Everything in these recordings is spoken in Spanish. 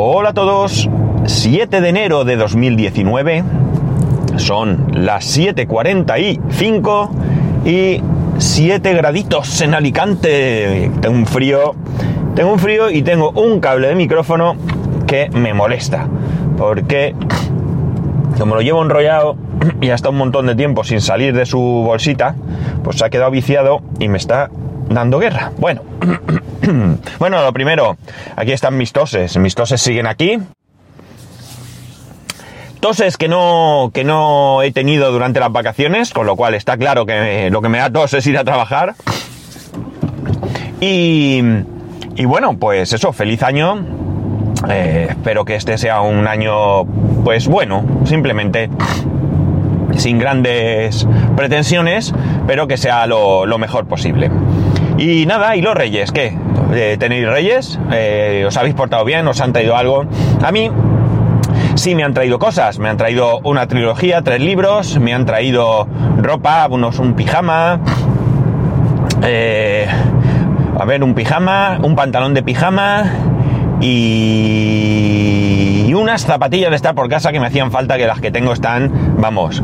Hola a todos, 7 de enero de 2019, son las 7.45 y 7 graditos en Alicante. Tengo un frío, tengo un frío y tengo un cable de micrófono que me molesta, porque como lo llevo enrollado y hasta un montón de tiempo sin salir de su bolsita, pues se ha quedado viciado y me está dando guerra. Bueno, bueno, lo primero, aquí están mis toses. Mis toses siguen aquí. Toses que no, que no he tenido durante las vacaciones, con lo cual está claro que lo que me da tos es ir a trabajar. Y, y bueno, pues eso, feliz año. Eh, espero que este sea un año, pues bueno, simplemente sin grandes pretensiones, pero que sea lo, lo mejor posible. Y nada, ¿y los reyes? ¿Qué? Eh, ¿Tenéis reyes? Eh, ¿Os habéis portado bien? ¿Os han traído algo? A mí sí me han traído cosas. Me han traído una trilogía, tres libros, me han traído ropa, unos, un pijama. Eh, a ver, un pijama, un pantalón de pijama y, unas zapatillas de estar por casa que me hacían falta, que las que tengo están, vamos,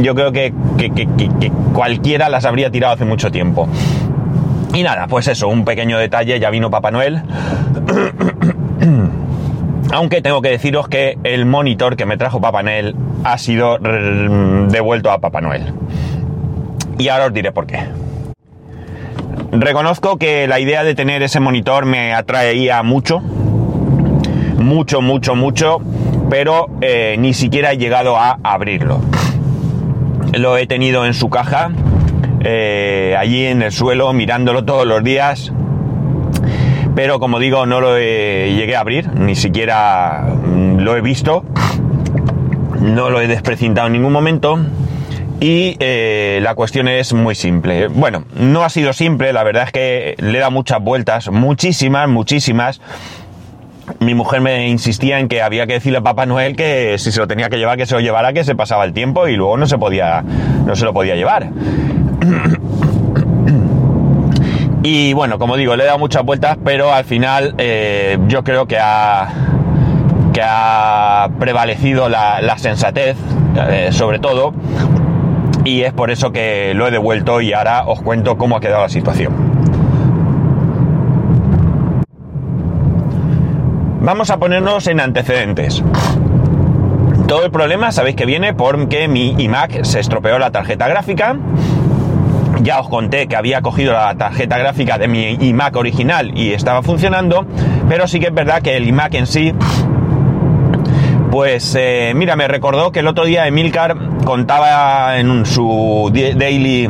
yo creo que, que cualquiera las habría tirado hace mucho tiempo. Y nada, pues eso, un pequeño detalle, ya vino Papá Noel. Aunque tengo que deciros que el monitor que me trajo Papá Noel ha sido devuelto a Papá Noel. Y ahora os diré por qué. Reconozco que la idea de tener ese monitor me atraía mucho. Mucho, mucho, mucho. Pero eh, ni siquiera he llegado a abrirlo. Lo he tenido en su caja eh, allí en el suelo mirándolo todos los días. Pero como digo, no lo llegué a abrir, ni siquiera mm, lo he visto. No lo he desprecintado en ningún momento. Y eh, la cuestión es muy simple. Bueno, no ha sido simple, la verdad es que le da muchas vueltas, muchísimas, muchísimas. Mi mujer me insistía en que había que decirle a Papá Noel que si se lo tenía que llevar, que se lo llevara, que se pasaba el tiempo y luego no se podía, no se lo podía llevar. Y bueno, como digo, le he dado muchas vueltas, pero al final eh, yo creo que ha, que ha prevalecido la, sensatez, eh, sobre todo, y es por eso que lo he devuelto y ahora os cuento cómo ha quedado la situación. Vamos a ponernos en antecedentes. Todo el problema sabéis que viene porque mi iMac se estropeó la tarjeta gráfica ya os conté que había cogido la tarjeta gráfica de mi iMac original y estaba funcionando, pero sí que es verdad que el iMac en sí, pues eh, mira, me recordó que el otro día Emilcar contaba en su daily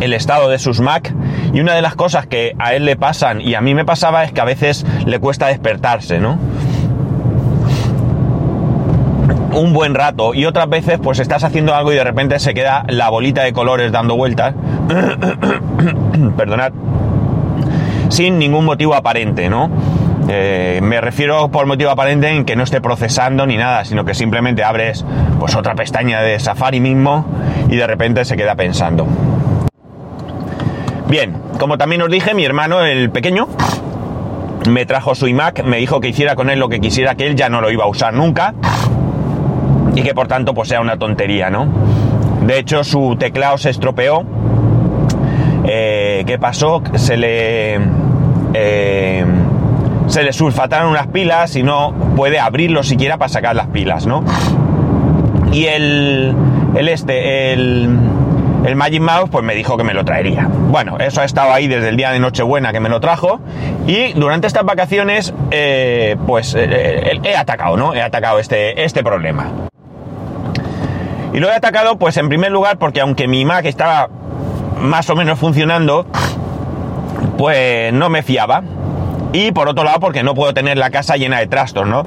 el estado de sus Mac y una de las cosas que a él le pasan y a mí me pasaba es que a veces le cuesta despertarse, ¿no? Un buen rato y otras veces pues estás haciendo algo y de repente se queda la bolita de colores dando vueltas. Perdonad. Sin ningún motivo aparente, ¿no? Eh, me refiero por motivo aparente en que no esté procesando ni nada, sino que simplemente abres pues otra pestaña de Safari mismo y de repente se queda pensando. Bien, como también os dije, mi hermano, el pequeño, me trajo su iMac, me dijo que hiciera con él lo que quisiera, que él ya no lo iba a usar nunca y que por tanto pues sea una tontería, ¿no? De hecho su teclado se estropeó. Eh, ¿Qué pasó? Se le... Eh, se le sulfataron unas pilas y no puede abrirlo siquiera para sacar las pilas, ¿no? Y el, el este, el, el Magic Mouse, pues me dijo que me lo traería. Bueno, eso ha estado ahí desde el día de Nochebuena que me lo trajo. Y durante estas vacaciones, eh, pues he atacado, ¿no? He atacado este, este problema. Y lo he atacado, pues en primer lugar, porque aunque mi Mac estaba más o menos funcionando, pues no me fiaba. Y por otro lado, porque no puedo tener la casa llena de trastos, ¿no?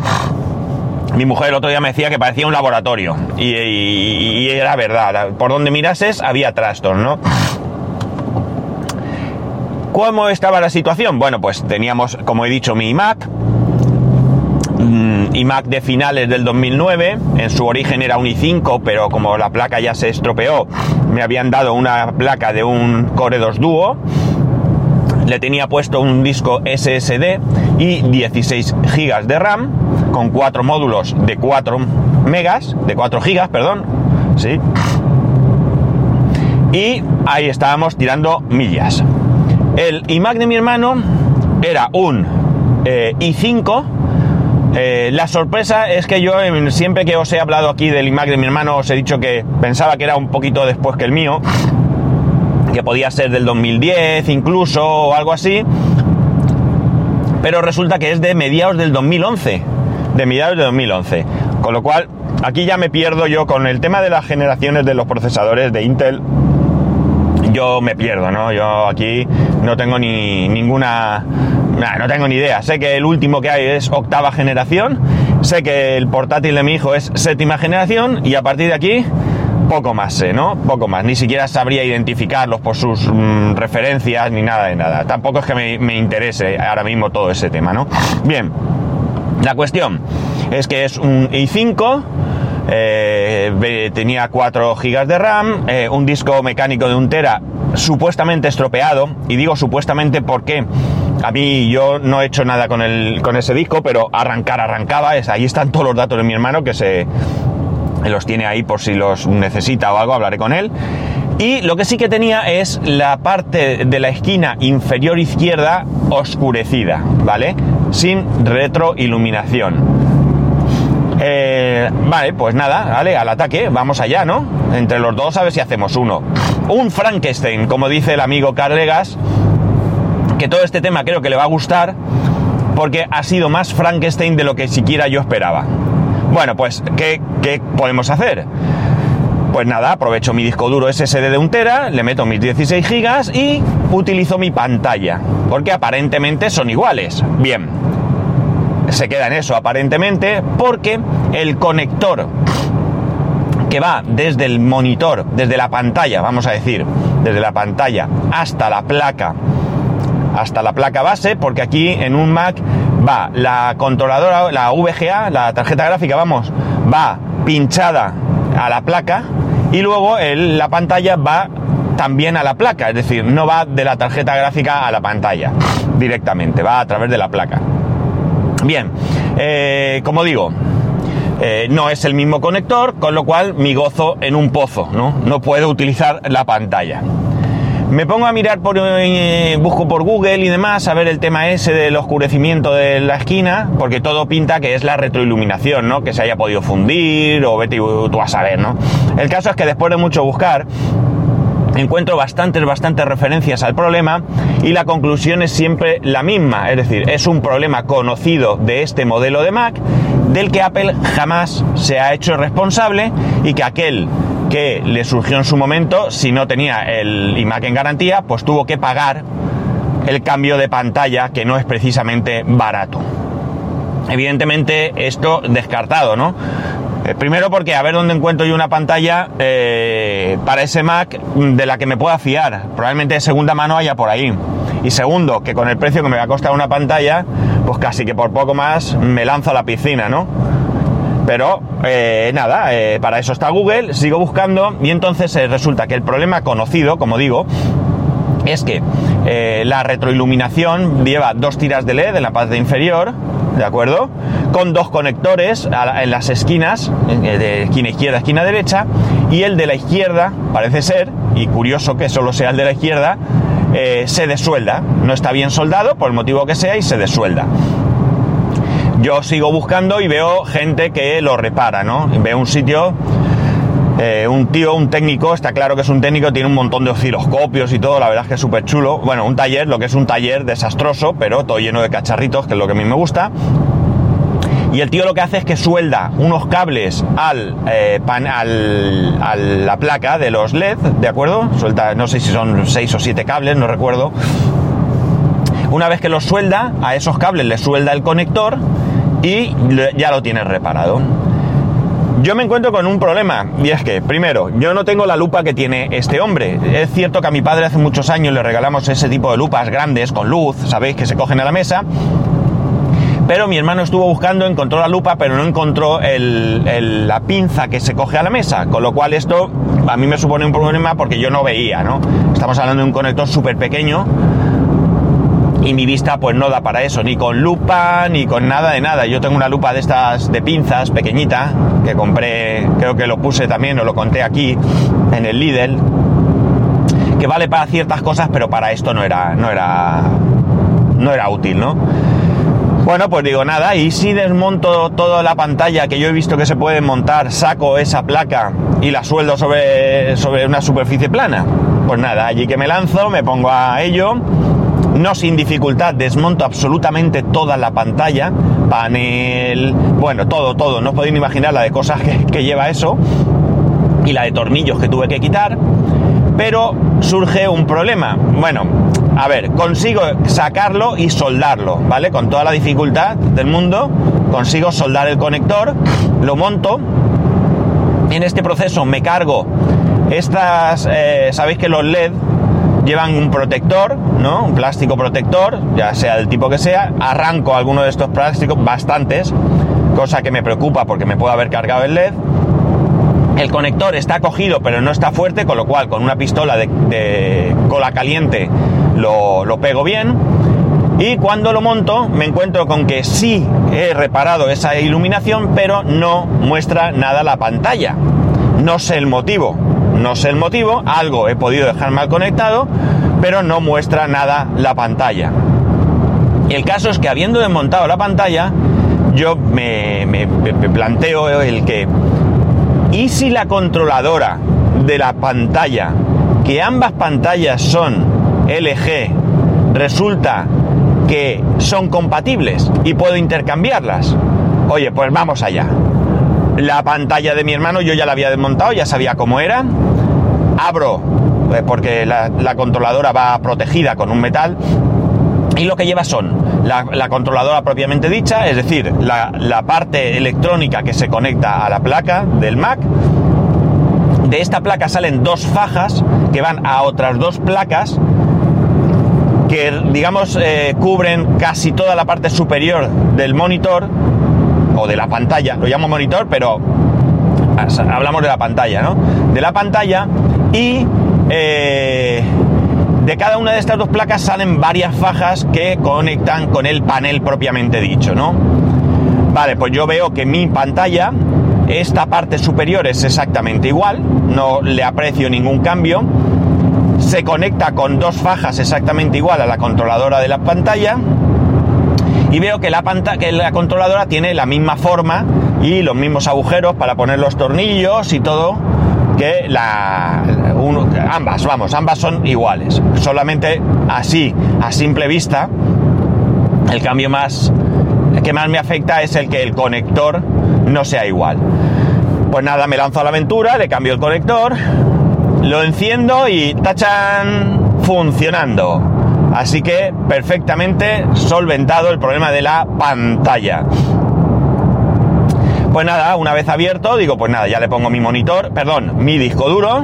Mi mujer el otro día me decía que parecía un laboratorio. Y, era verdad. Por donde mirases había trastos, ¿no? ¿Cómo estaba la situación? Bueno, pues teníamos, como he dicho, mi Mac iMac de finales del 2009, en su origen era un i5, pero como la placa ya se estropeó, me habían dado una placa de un Core 2 Duo, le tenía puesto un disco SSD y 16 gigas de RAM con cuatro módulos de 4 megas, de 4 gigas, perdón, sí. Y ahí estábamos tirando millas. El iMac de mi hermano era un eh, i5. Eh, la sorpresa es que yo siempre que os he hablado aquí del iMac de mi hermano os he dicho que pensaba que era un poquito después que el mío, que podía ser del 2010 incluso o algo así, pero resulta que es de mediados del 2011, de mediados de 2011, con lo cual aquí ya me pierdo yo con el tema de las generaciones de los procesadores de Intel yo me pierdo, ¿no? Yo aquí no tengo ni ninguna... no tengo ni idea. Sé que el último que hay es octava generación, sé que el portátil de mi hijo es séptima generación y a partir de aquí poco más sé, ¿no? Poco más. Ni siquiera sabría identificarlos por sus mm, referencias ni nada de nada. Tampoco es que me, me interese ahora mismo todo ese tema, ¿no? Bien, la cuestión es que es un i5 eh, tenía 4 GB de RAM, eh, un disco mecánico de un tera supuestamente estropeado, y digo supuestamente porque a mí yo no he hecho nada con, el, con ese disco, pero arrancar arrancaba, es, ahí están todos los datos de mi hermano que se los tiene ahí por si los necesita o algo, hablaré con él. Y lo que sí que tenía es la parte de la esquina inferior izquierda oscurecida, ¿vale? Sin retroiluminación. Eh, vale, pues nada, vale, al ataque, vamos allá, ¿no? Entre los dos a ver si hacemos uno. Un Frankenstein, como dice el amigo Carlegas, que todo este tema creo que le va a gustar, porque ha sido más Frankenstein de lo que siquiera yo esperaba. Bueno, pues, ¿qué, qué podemos hacer? Pues nada, aprovecho mi disco duro SSD de un tera, le meto mis 16 gigas y utilizo mi pantalla, porque aparentemente son iguales. Bien, se queda en eso aparentemente porque el conector que va desde el monitor, desde la pantalla, vamos a decir, desde la pantalla hasta la placa, hasta la placa base, porque aquí en un Mac va la controladora, la VGA, la tarjeta gráfica, vamos, va pinchada a la placa y luego la pantalla va también a la placa, es decir, no va de la tarjeta gráfica a la pantalla directamente, va a través de la placa. Bien, eh, como digo, eh, no es el mismo conector, con lo cual mi gozo en un pozo, ¿no? No puedo utilizar la pantalla. Me pongo a mirar por, eh, busco por Google y demás, a ver el tema ese del oscurecimiento de la esquina, porque todo pinta que es la retroiluminación, ¿no? Que se haya podido fundir o vete tú a saber, ¿no? El caso es que después de mucho buscar, encuentro bastantes, bastantes referencias al problema y la conclusión es siempre la misma, es decir, es un problema conocido de este modelo de Mac del que Apple jamás se ha hecho responsable y que aquel que le surgió en su momento, si no tenía el iMac en garantía, pues tuvo que pagar el cambio de pantalla que no es precisamente barato. Evidentemente esto descartado, ¿no? Eh, primero porque a ver dónde encuentro yo una pantalla eh, para ese Mac de la que me pueda fiar. Probablemente de segunda mano haya por ahí. Y segundo, que con el precio que me va a costar una pantalla, pues casi que por poco más me lanzo a la piscina, ¿no? Pero eh, nada, para eso está Google, sigo buscando y entonces resulta que el problema conocido, como digo, es que la retroiluminación lleva dos tiras de LED en la parte inferior, ¿de acuerdo? Con dos conectores en las esquinas, eh, de esquina izquierda, esquina derecha, y el de la izquierda, parece ser, y curioso que solo sea el de la izquierda, eh, se desuelda. No está bien soldado, por el motivo que sea, y se desuelda. Yo sigo buscando y veo gente que lo repara, ¿no? Veo un sitio eh, un tío, un técnico, está claro que es un técnico, tiene un montón de osciloscopios y todo, la verdad es que es súper chulo. Bueno, un taller, lo que es un taller desastroso, pero todo lleno de cacharritos, que es lo que a mí me gusta. Y el tío lo que hace es que suelda unos cables al, eh, al, a la placa de los LED, ¿de acuerdo? Suelta, no sé si son 6 o 7 cables, no recuerdo. Una vez que los suelda, a esos cables le suelda el conector y ya lo tiene reparado. Yo me encuentro con un problema, y es que, primero, yo no tengo la lupa que tiene este hombre. Es cierto que a mi padre hace muchos años le regalamos ese tipo de lupas grandes, con luz, sabéis, que se cogen a la mesa. Pero mi hermano estuvo buscando, encontró la lupa, pero no encontró la pinza que se coge a la mesa. Con lo cual esto a mí me supone un problema porque yo no veía, ¿no? Estamos hablando de un conector súper pequeño y mi vista pues no da para eso, ni con lupa, ni con nada de nada. Yo tengo una lupa de estas de pinzas pequeñita que compré, creo que lo puse también, o lo conté aquí en el Lidl, que vale para ciertas cosas, pero para esto no era, no era, no era útil, ¿no? Bueno, pues digo nada, y si desmonto toda la pantalla que yo he visto que se puede montar, saco esa placa y la sueldo sobre, sobre una superficie plana. Pues nada, allí que me lanzo, me pongo a ello, no sin dificultad, desmonto absolutamente toda la pantalla, panel, bueno, todo, todo, no os podéis imaginar la de cosas que, lleva eso y la de tornillos que tuve que quitar, pero surge un problema. Bueno, a ver, consigo sacarlo y soldarlo, ¿vale? Con toda la dificultad del mundo, consigo soldar el conector, lo monto. En este proceso me cargo estas, eh, sabéis que los LED llevan un protector, ¿no? Un plástico protector, ya sea del tipo que sea. Arranco alguno de estos plásticos, bastantes, cosa que me preocupa porque me puede haber cargado el LED. El conector está cogido pero no está fuerte, con lo cual con una pistola de, de cola caliente lo, lo, pego bien. Y cuando lo monto me encuentro con que sí he reparado esa iluminación, pero no muestra nada la pantalla. No sé el motivo. No sé el motivo, algo he podido dejar mal conectado, pero no muestra nada la pantalla. El caso es que habiendo desmontado la pantalla, yo me, me planteo el que ¿Y si la controladora de la pantalla, que ambas pantallas son LG, resulta que son compatibles y puedo intercambiarlas? Oye, pues vamos allá. La pantalla de mi hermano yo ya la había desmontado, ya sabía cómo era. Abro, eh, porque la, la controladora va protegida con un metal, y lo que lleva son la, la, controladora propiamente dicha, es decir, la, parte electrónica que se conecta a la placa del Mac. De esta placa salen dos fajas que van a otras dos placas que, digamos, eh, cubren casi toda la parte superior del monitor o de la pantalla. Lo llamo monitor, pero hablamos de la pantalla, ¿no? De la pantalla y... Eh, de cada una de estas dos placas salen varias fajas que conectan con el panel propiamente dicho, ¿no? Vale, pues yo veo que mi pantalla, esta parte superior es exactamente igual, no le aprecio ningún cambio. Se conecta con dos fajas exactamente igual a la controladora de la pantalla. Y veo que la, que la controladora tiene la misma forma y los mismos agujeros para poner los tornillos y todo que la, uno, ambas, vamos, ambas son iguales. Solamente así, a simple vista, el cambio más que más me afecta es el que el conector no sea igual. Pues nada, me lanzo a la aventura, le cambio el conector, lo enciendo y tachan funcionando. Así que perfectamente solventado el problema de la pantalla. Pues nada, una vez abierto, digo, pues nada, ya le pongo mi monitor, perdón, mi disco duro,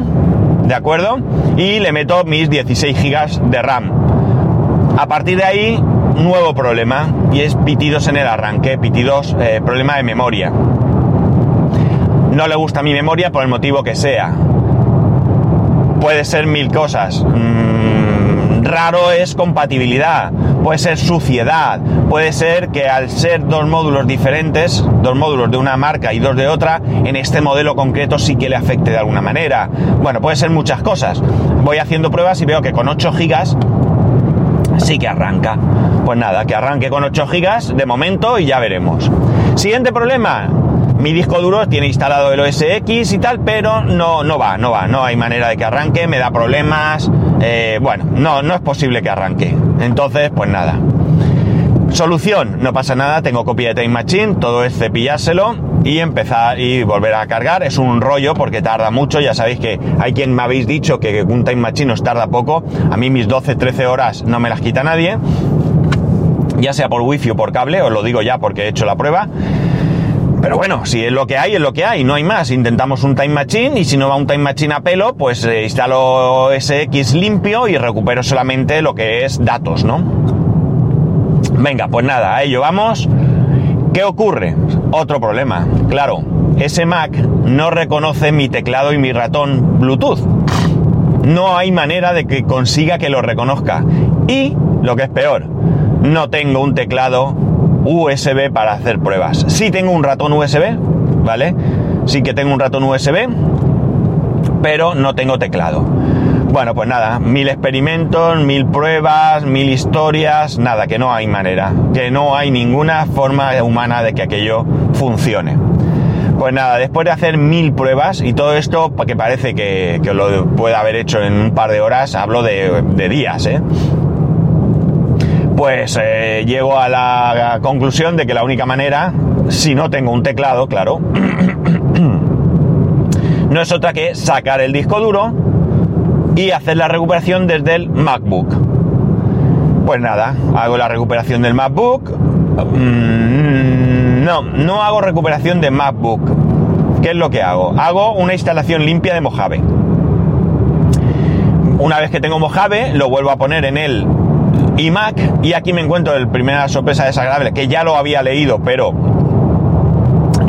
¿de acuerdo? Y le meto mis 16 GB de RAM. A partir de ahí, nuevo problema, y es pitidos en el arranque, pitidos, eh, problema de memoria. No le gusta mi memoria por el motivo que sea. Puede ser mil cosas. Mm, raro es compatibilidad puede ser suciedad, puede ser que al ser dos módulos diferentes, dos módulos de una marca y dos de otra, en este modelo concreto sí que le afecte de alguna manera. Bueno, puede ser muchas cosas. Voy haciendo pruebas y veo que con 8 gigas sí que arranca. Pues nada, que arranque con 8 gigas de momento y ya veremos. Siguiente problema. Mi disco duro tiene instalado el OS X y tal, pero no, no va, no va, no hay manera de que arranque, me da problemas, eh, bueno, no, no es posible que arranque. Entonces, pues nada. Solución, no pasa nada, tengo copia de Time Machine, todo es cepillárselo y empezar y volver a cargar. Es un rollo porque tarda mucho, ya sabéis que hay quien me habéis dicho que un Time Machine os tarda poco. A mí mis 12-13 horas no me las quita nadie, ya sea por wifi o por cable, os lo digo ya porque he hecho la prueba. Pero bueno, si es lo que hay, es lo que hay, no hay más. Intentamos un Time Machine y si no va un Time Machine a pelo, pues eh, instalo SX limpio y recupero solamente lo que es datos, ¿no? Venga, pues nada, a ello vamos. ¿Qué ocurre? Otro problema. Claro, ese Mac no reconoce mi teclado y mi ratón Bluetooth. No hay manera de que consiga que lo reconozca. Y lo que es peor, no tengo un teclado USB para hacer pruebas. Sí tengo un ratón USB, ¿vale? Sí que tengo un ratón USB, pero no tengo teclado. Bueno, pues nada, mil experimentos, mil pruebas, mil historias, nada, que no hay manera, que no hay ninguna forma humana de que aquello funcione. Pues nada, después de hacer mil pruebas y todo esto, que parece que, lo pueda haber hecho en un par de horas, hablo de, días, ¿eh? Pues eh, llego a la conclusión de que la única manera, si no tengo un teclado, claro, no es otra que sacar el disco duro y hacer la recuperación desde el MacBook. Pues nada, hago la recuperación del MacBook. Mm, no, no hago recuperación de MacBook. ¿Qué es lo que hago? Hago una instalación limpia de Mojave. Una vez que tengo Mojave, lo vuelvo a poner en el iMac y aquí me encuentro el primera sorpresa desagradable, que ya lo había leído, pero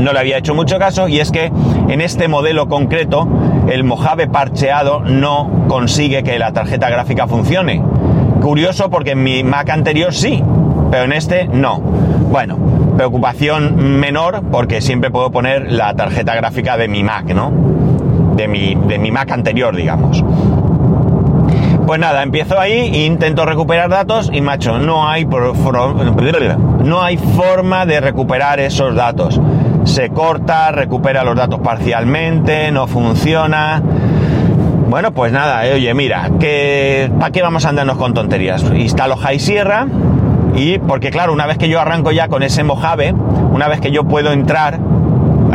no le había hecho mucho caso, y es que en este modelo concreto, el Mojave parcheado no consigue que la tarjeta gráfica funcione. Curioso porque en mi Mac anterior sí, pero en este no. Bueno, preocupación menor porque siempre puedo poner la tarjeta gráfica de mi Mac, ¿no? De mi, de mi Mac anterior, digamos. Pues nada, empiezo ahí e intento recuperar datos y macho, no hay, no hay forma de recuperar esos datos. Se corta, recupera los datos parcialmente, no funciona. Bueno, pues nada, eh, oye, mira, que ¿para qué vamos a andarnos con tonterías? Instalo High Sierra, y porque claro, una vez que yo arranco ya con ese Mojave, una vez que yo puedo entrar,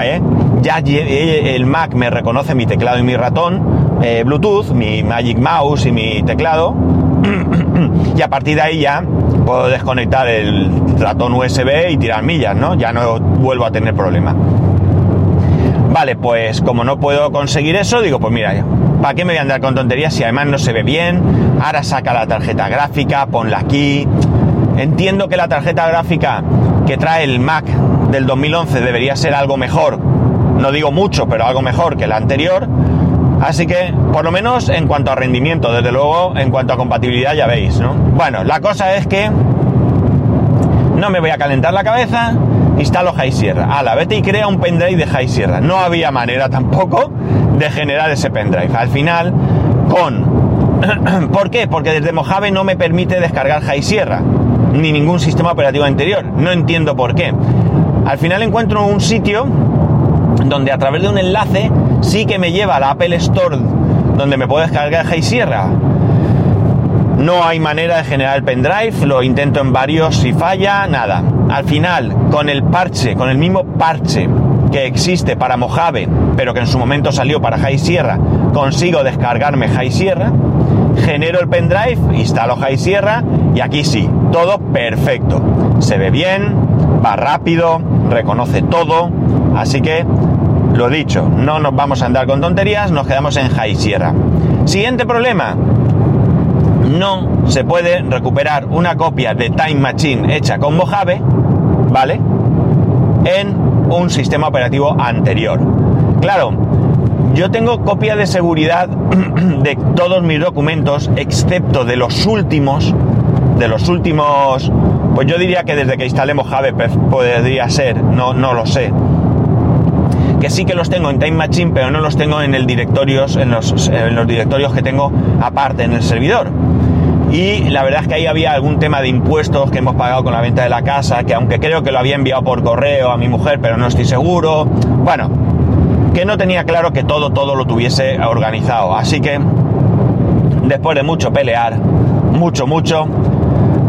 ¿eh? ya el Mac me reconoce mi teclado y mi ratón, eh, Bluetooth, mi Magic Mouse y mi teclado, y a partir de ahí ya puedo desconectar el ratón USB y tirar millas, ¿no? Ya no vuelvo a tener problema. Vale, pues como no puedo conseguir eso, digo, pues mira, ¿para qué me voy a andar con tonterías si además no se ve bien? Ahora saca la tarjeta gráfica, ponla aquí, Entiendo que la tarjeta gráfica que trae el Mac del 2011 debería ser algo mejor, no digo mucho, pero algo mejor que la anterior. Así que, por lo menos en cuanto a rendimiento, desde luego, en cuanto a compatibilidad ya veis, ¿no? Bueno, la cosa es que no me voy a calentar la cabeza, instalo High Sierra. La vete y crea un pendrive de High Sierra. No había manera tampoco de generar ese pendrive. Al final, con... ¿Por qué? Porque desde Mojave no me permite descargar High Sierra ni ningún sistema operativo anterior. No entiendo por qué. Al final encuentro un sitio donde a través de un enlace sí que me lleva a la Apple Store donde me puedo descargar High Sierra. No hay manera de generar el pendrive, lo intento en varios y falla, nada. Al final, con el parche, con el mismo parche que existe para Mojave, pero que en su momento salió para High Sierra, consigo descargarme High Sierra, genero el pendrive, instalo High Sierra y aquí sí, todo perfecto. Se ve bien, va rápido, reconoce todo. Así que, lo dicho, no nos vamos a andar con tonterías, nos quedamos en High Sierra. Siguiente problema. No se puede recuperar una copia de Time Machine hecha con Mojave, ¿vale? En un sistema operativo anterior. Claro, yo tengo copia de seguridad de todos mis documentos, excepto de los últimos de los últimos, pues yo diría que desde que instalé Mojave podría ser, no, no lo sé. Que sí que los tengo en Time Machine, pero no los tengo en el directorios, en los, en los directorios que tengo aparte en el servidor. Y la verdad es que ahí había algún tema de impuestos que hemos pagado con la venta de la casa, que aunque creo que lo había enviado por correo a mi mujer, pero no estoy seguro. Bueno, que no tenía claro que todo, todo lo tuviese organizado. Así que, después de mucho pelear, mucho, mucho,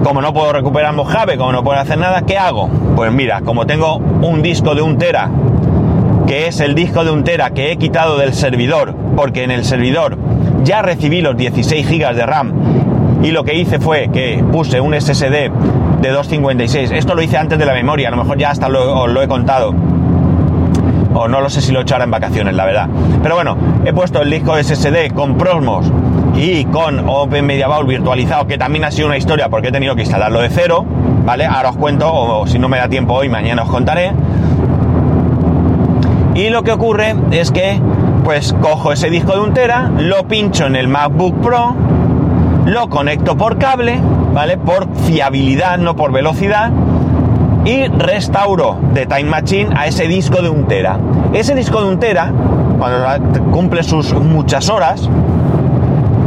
como no puedo recuperar Mojave, como no puedo hacer nada, ¿qué hago? Pues mira, como tengo un disco de un tera, que es el disco de un tera que he quitado del servidor, porque en el servidor ya recibí los 16 GB de RAM y lo que hice fue que puse un SSD de 256. Esto lo hice antes de la memoria, a lo mejor ya hasta lo, os lo he contado. O no lo sé si lo he hecho ahora en vacaciones, la verdad. Pero bueno, he puesto el disco SSD con Prosmos y con Open Media Vault virtualizado, que también ha sido una historia porque he tenido que instalarlo de cero, ¿vale? Ahora os cuento, o si no me da tiempo hoy, mañana os contaré. Y lo que ocurre es que, pues cojo ese disco de un tera, lo pincho en el MacBook Pro, lo conecto por cable, ¿vale? Por fiabilidad, no por velocidad. Y restauro de Time Machine a ese disco de un tera. Ese disco de un tera, cuando cumple sus muchas horas,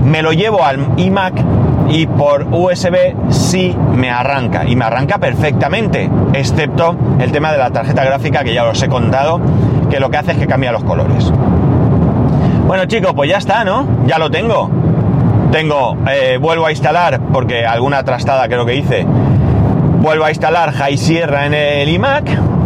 me lo llevo al iMac y por USB sí me arranca y me arranca perfectamente, excepto el tema de la tarjeta gráfica que ya os he contado, que lo que hace es que cambia los colores. Bueno chicos, pues ya está, ¿no? Ya lo tengo. Tengo, eh, vuelvo a instalar, porque alguna trastada creo que hice, vuelvo a instalar High Sierra en el iMac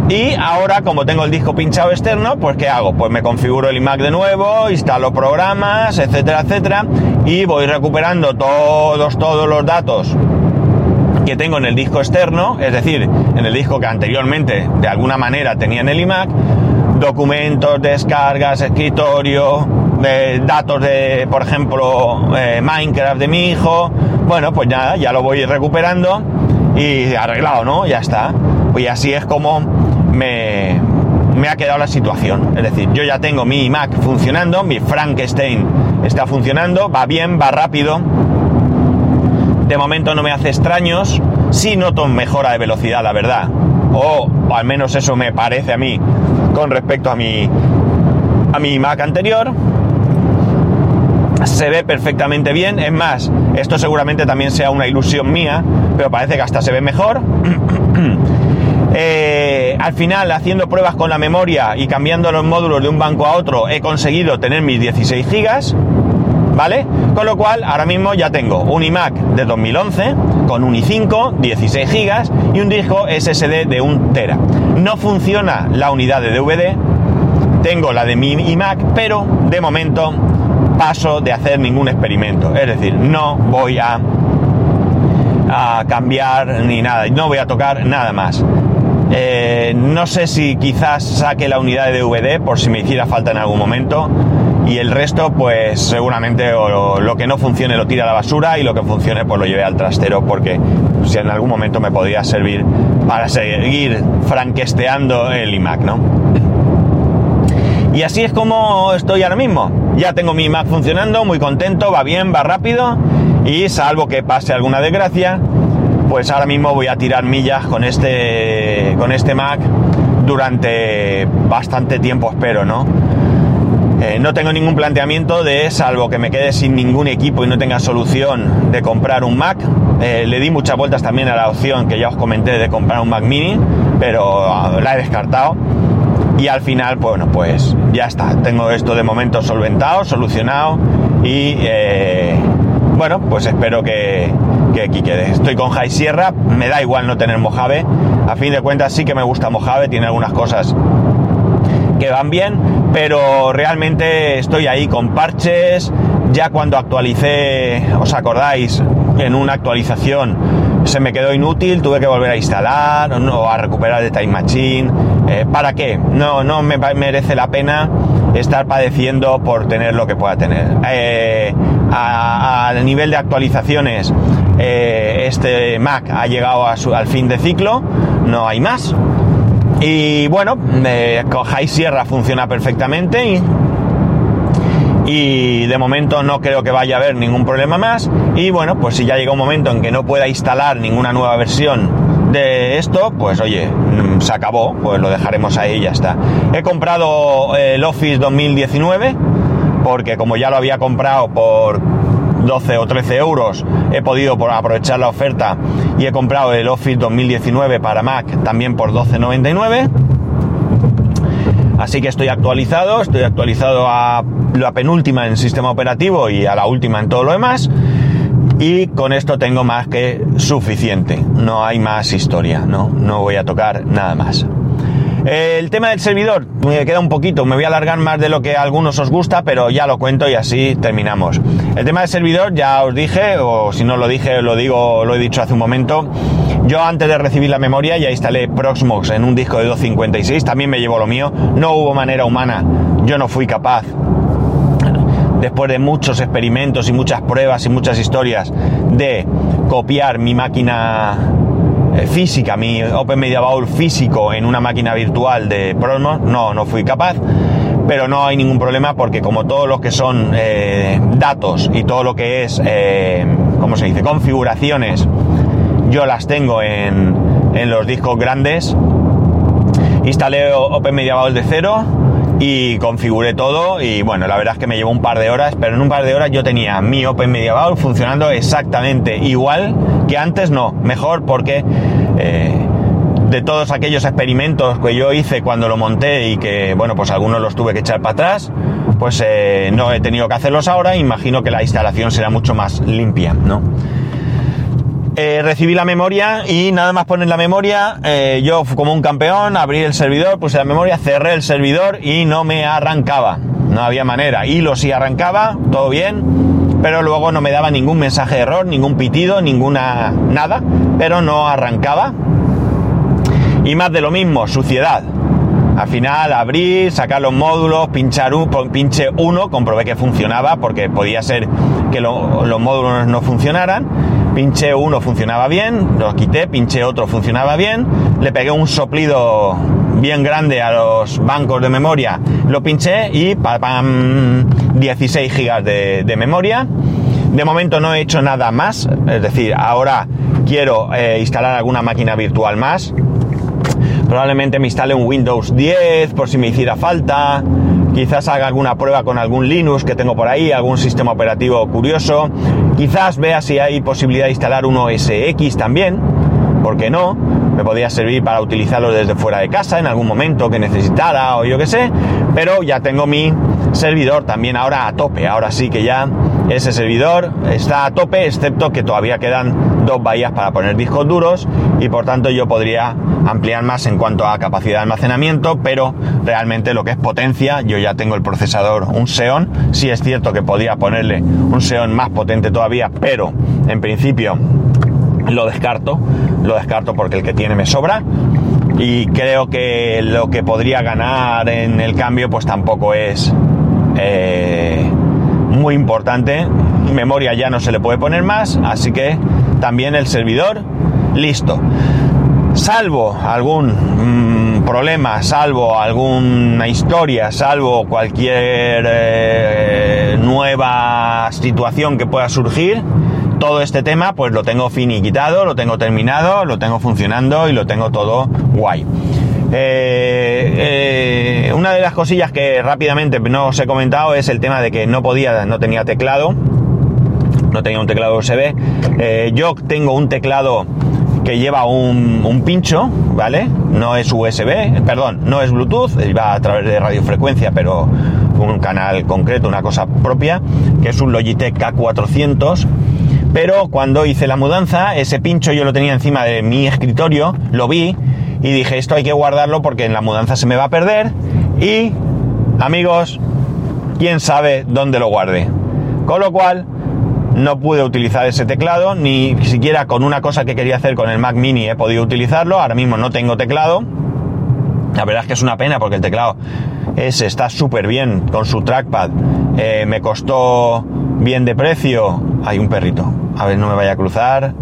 y ahora, como tengo el disco pinchado externo, pues ¿qué hago? Pues me configuro el iMac de nuevo, instalo programas, etcétera, etcétera, y voy recuperando todos, todos los datos que tengo en el disco externo, es decir, en el disco que anteriormente de alguna manera tenía en el iMac, documentos, descargas, escritorio, datos de, por ejemplo, eh, Minecraft de mi hijo. Bueno, pues nada, ya lo voy recuperando y arreglado, ¿no? Ya está. Pues así es como me, ha quedado la situación. Es decir, yo ya tengo mi Mac funcionando, mi Frankenstein está funcionando, va bien, va rápido. De momento no me hace extraños. Sí noto mejora de velocidad, la verdad. O, al menos eso me parece a mí con respecto a mi, a mi Mac anterior. Se ve perfectamente bien. Es más, esto seguramente también sea una ilusión mía, pero parece que hasta se ve mejor. Eh, al final, haciendo pruebas con la memoria y cambiando los módulos de un banco a otro, he conseguido tener mis 16 gigas. ¿Vale? Con lo cual, ahora mismo ya tengo un iMac de 2011 con un i5, 16 gigas y un disco SSD de 1 tera. No funciona la unidad de DVD, tengo la de mi iMac, pero de momento paso de hacer ningún experimento. Es decir, no voy a, a cambiar ni nada, no voy a tocar nada más. Eh, no sé si quizás saque la unidad de DVD por si me hiciera falta en algún momento. Y el resto, pues seguramente lo, que no funcione lo tira a la basura y lo que funcione pues lo lleve al trastero porque si en algún momento me podría servir para seguir franquesteando el iMac, ¿no? Y así es como estoy ahora mismo. Ya tengo mi iMac funcionando, muy contento, va bien, va rápido y salvo que pase alguna desgracia, pues ahora mismo voy a tirar millas con este, con este Mac durante bastante tiempo, espero, ¿no? Eh, no tengo ningún planteamiento de, salvo que me quede sin ningún equipo y no tenga solución de comprar un Mac. Eh, le di muchas vueltas también a la opción que ya os comenté de comprar un Mac mini, pero ah, la he descartado. Y al final, bueno, pues ya está. Tengo esto de momento solventado, solucionado y eh, bueno, pues espero que, que aquí quede. Estoy con High Sierra, me da igual no tener Mojave. A fin de cuentas sí que me gusta Mojave, tiene algunas cosas que van bien, pero realmente estoy ahí con parches. Ya cuando actualicé, ¿os acordáis? En una actualización se me quedó inútil, tuve que volver a instalar o a recuperar el Time Machine. Eh, ¿Para qué? No, no me merece la pena estar padeciendo por tener lo que pueda tener. Eh, a, nivel de actualizaciones, eh, este Mac ha llegado al fin de ciclo, no hay más. Y bueno, eh, High Sierra funciona perfectamente y, y, de momento no creo que vaya a haber ningún problema más. Y bueno, pues si ya llega un momento en que no pueda instalar ninguna nueva versión de esto, pues oye, mm, se acabó, pues lo dejaremos ahí y ya está. He comprado el Office 2019 porque como ya lo había comprado por 12 o 13 euros, he podido aprovechar la oferta y he comprado el Office 2019 para Mac también por 12,99. Así que estoy actualizado, estoy actualizado a la penúltima en sistema operativo y a la última en todo lo demás. Y con esto tengo más que suficiente. No hay más historia, ¿no? No voy a tocar nada más. El tema del servidor, me queda un poquito, me voy a alargar más de lo que a algunos os gusta, pero ya lo cuento y así terminamos. El tema del servidor, ya os dije, o si no lo dije, lo digo, lo he dicho hace un momento. Yo antes de recibir la memoria ya instalé Proxmox en un disco de 256, también me llevo lo mío, no hubo manera humana, yo no fui capaz después de muchos experimentos y muchas pruebas y muchas historias de copiar mi máquina física, mi Open Media Bowl físico en una máquina virtual de Prosmos, no, no fui capaz, pero no hay ningún problema porque como todos los que son eh, datos y todo lo que es, eh, ¿cómo se dice?, configuraciones yo las tengo en, en los discos grandes. Instalé Open Media de cero y configuré todo y bueno, la verdad es que me llevó un par de horas, pero en un par de horas yo tenía mi Open Media funcionando exactamente igual que antes, no, mejor porque eh, de todos aquellos experimentos que yo hice cuando lo monté y que bueno, pues algunos los tuve que echar para atrás, pues eh, no he tenido que hacerlos ahora, imagino que la instalación será mucho más limpia, ¿no? Eh, recibí la memoria y nada más poner la memoria, eh, yo como un campeón abrí el servidor, puse la memoria, cerré el servidor y no me arrancaba. No había manera. Y lo sí arrancaba, todo bien, pero luego no me daba ningún mensaje de error, ningún pitido, ninguna nada, pero no arrancaba. Y más de lo mismo, suciedad. Al final abrí, sacar los módulos, pinchar un, pinche uno, comprobé que funcionaba porque podía ser que los módulos no funcionaran pinché uno, funcionaba bien, lo quité, pinché otro, funcionaba bien, le pegué un soplido bien grande a los bancos de memoria, lo pinché y pam, 16 gigas de, memoria. De momento no he hecho nada más, es decir, ahora quiero eh, instalar alguna máquina virtual más. Probablemente me instale un Windows 10 por si me hiciera falta quizás haga alguna prueba con algún Linux que tengo por ahí, algún sistema operativo curioso, quizás vea si hay posibilidad de instalar un OS X también, ¿por qué no? Me podría servir para utilizarlo desde fuera de casa en algún momento que necesitara o yo qué sé, pero ya tengo mi servidor también ahora a tope, ahora sí que ya ese servidor está a tope, excepto que todavía quedan dos bahías para poner discos duros y por tanto yo podría ampliar más en cuanto a capacidad de almacenamiento, pero realmente lo que es potencia, yo ya tengo el procesador, un Xeon, sí es cierto que podría ponerle un Xeon más potente todavía, pero en principio lo descarto, lo descarto porque el que tiene me sobra y creo que lo que podría ganar en el cambio pues tampoco es eh, muy importante. Memoria ya no se le puede poner más, así que también el servidor listo. Salvo algún mm, problema, salvo alguna historia, salvo cualquier eh, nueva situación que pueda surgir, todo este tema pues lo tengo finiquitado, lo tengo terminado, lo tengo funcionando y lo tengo todo guay. Eh, eh, una de las cosillas que rápidamente no os he comentado es el tema de que no podía, no tenía teclado, no tenía un teclado USB. yo tengo un teclado que lleva un, pincho, ¿vale? No es USB, perdón, no es Bluetooth, va a través de radiofrecuencia, pero un canal concreto, una cosa propia, que es un Logitech K400. Pero cuando hice la mudanza, ese pincho yo lo tenía encima de mi escritorio, lo vi y dije, esto hay que guardarlo porque en la mudanza se me va a perder. Y, amigos, quién sabe dónde lo guarde. Con lo cual, no pude utilizar ese teclado, ni siquiera con una cosa que quería hacer con el Mac Mini he podido utilizarlo, ahora mismo no tengo teclado. La verdad es que es una pena porque el teclado ese está súper bien con su trackpad. Eh, me costó bien de precio. Hay un perrito. A ver, no me vaya a cruzar.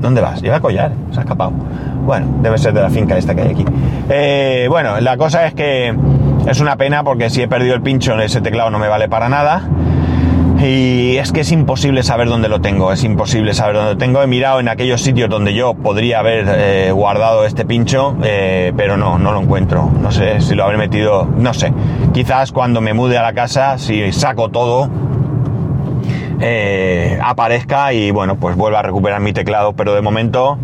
¿Dónde vas? Lleva collar. Se ha escapado. Bueno, debe ser de la finca esta que hay aquí. Eh, bueno, la cosa es que es una pena porque si he perdido el pincho, ese teclado no me vale para nada. Y es que es imposible saber dónde lo tengo, es imposible saber dónde lo tengo. He mirado en aquellos sitios donde yo podría haber eh, guardado este pincho, eh, pero no, no lo encuentro. No sé si lo habré metido, no sé. Quizás cuando me mude a la casa, si saco todo, eh, aparezca y bueno, pues vuelva a recuperar mi teclado, pero de momento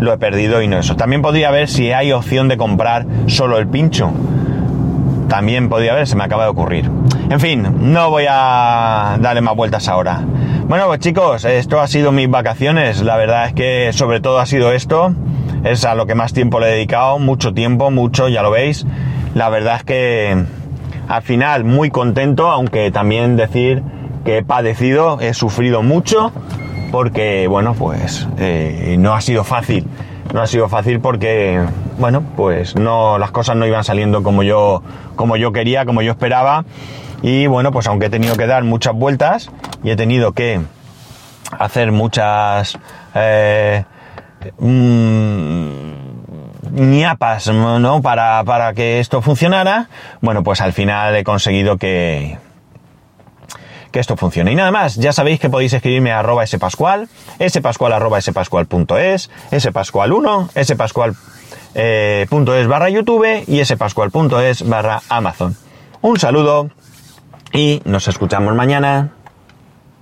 lo he perdido y no eso. También podría ver si hay opción de comprar solo el pincho. También podría ver, se me acaba de ocurrir. En fin, no voy a darle más vueltas ahora. Bueno, pues chicos, esto ha sido mis vacaciones. La verdad es que sobre todo ha sido esto. Es a lo que más tiempo le he dedicado, mucho tiempo, mucho, ya lo veis. La verdad es que al final muy contento, aunque también decir que he padecido, he sufrido mucho, porque bueno, pues eh, no ha sido fácil. No ha sido fácil porque, bueno, pues no, las cosas no iban saliendo como yo, como yo quería, como yo esperaba. Y bueno, pues aunque he tenido que dar muchas vueltas y he tenido que hacer muchas eh, mm, ñapas, ¿no? Para, para que esto funcionara, bueno, pues al final he conseguido que, que esto funcione. Y nada más, ya sabéis que podéis escribirme a arroba spascual, spascual arroba spascual.es, spascual1, spascual eh, barra YouTube y spascual.es barra Amazon. Un saludo y nos escuchamos mañana.